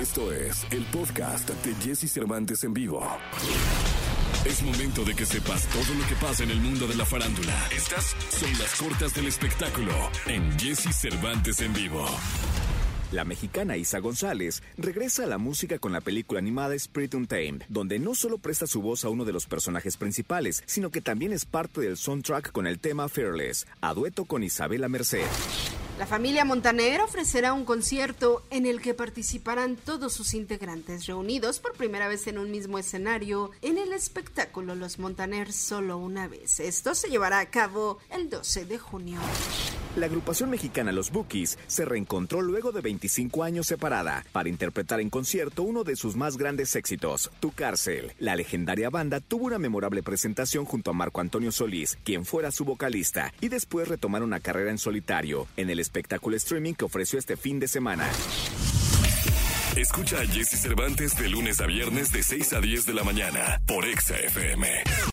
Esto es el podcast de Jesse Cervantes en vivo. Es momento de que sepas todo lo que pasa en el mundo de la farándula. Estas son las cortas del espectáculo en Jesse Cervantes en vivo. La mexicana Isa González regresa a la música con la película animada Spirit Untamed, donde no solo presta su voz a uno de los personajes principales, sino que también es parte del soundtrack con el tema Fearless, a dueto con Isabela Merced. La familia Montaner ofrecerá un concierto en el que participarán todos sus integrantes reunidos por primera vez en un mismo escenario en el espectáculo Los Montaner solo una vez. Esto se llevará a cabo el 12 de junio. La agrupación mexicana Los Bookies se reencontró luego de 25 años separada para interpretar en concierto uno de sus más grandes éxitos, Tu Cárcel. La legendaria banda tuvo una memorable presentación junto a Marco Antonio Solís, quien fuera su vocalista, y después retomaron una carrera en solitario en el espectáculo streaming que ofreció este fin de semana. Escucha a Jesse Cervantes de lunes a viernes de 6 a 10 de la mañana por Exa FM.